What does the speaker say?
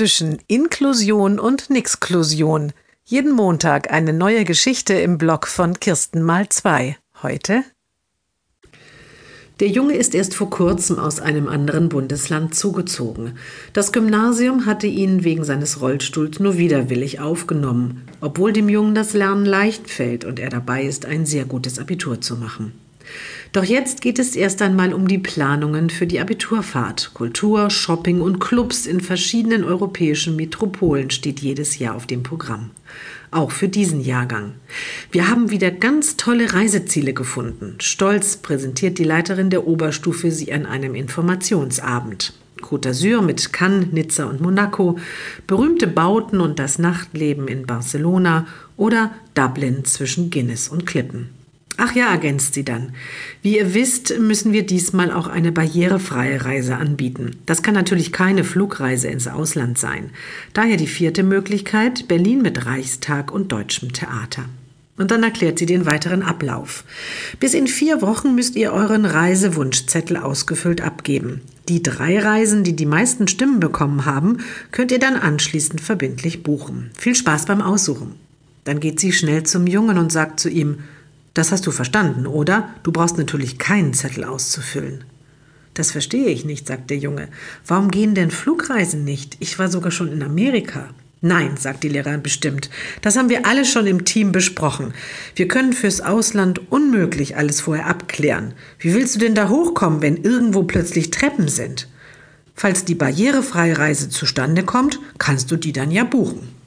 zwischen Inklusion und Nixklusion. Jeden Montag eine neue Geschichte im Blog von Kirsten mal zwei. Heute der Junge ist erst vor kurzem aus einem anderen Bundesland zugezogen. Das Gymnasium hatte ihn wegen seines Rollstuhls nur widerwillig aufgenommen, obwohl dem Jungen das Lernen leicht fällt und er dabei ist, ein sehr gutes Abitur zu machen. Doch jetzt geht es erst einmal um die Planungen für die Abiturfahrt. Kultur, Shopping und Clubs in verschiedenen europäischen Metropolen steht jedes Jahr auf dem Programm. Auch für diesen Jahrgang. Wir haben wieder ganz tolle Reiseziele gefunden. Stolz präsentiert die Leiterin der Oberstufe sie an einem Informationsabend. Côte d'Azur mit Cannes, Nizza und Monaco, berühmte Bauten und das Nachtleben in Barcelona oder Dublin zwischen Guinness und Klippen. Ach ja, ergänzt sie dann. Wie ihr wisst, müssen wir diesmal auch eine barrierefreie Reise anbieten. Das kann natürlich keine Flugreise ins Ausland sein. Daher die vierte Möglichkeit, Berlin mit Reichstag und deutschem Theater. Und dann erklärt sie den weiteren Ablauf. Bis in vier Wochen müsst ihr euren Reisewunschzettel ausgefüllt abgeben. Die drei Reisen, die die meisten Stimmen bekommen haben, könnt ihr dann anschließend verbindlich buchen. Viel Spaß beim Aussuchen. Dann geht sie schnell zum Jungen und sagt zu ihm, das hast du verstanden, oder? Du brauchst natürlich keinen Zettel auszufüllen. Das verstehe ich nicht, sagt der Junge. Warum gehen denn Flugreisen nicht? Ich war sogar schon in Amerika. Nein, sagt die Lehrerin bestimmt. Das haben wir alle schon im Team besprochen. Wir können fürs Ausland unmöglich alles vorher abklären. Wie willst du denn da hochkommen, wenn irgendwo plötzlich Treppen sind? Falls die barrierefreie Reise zustande kommt, kannst du die dann ja buchen.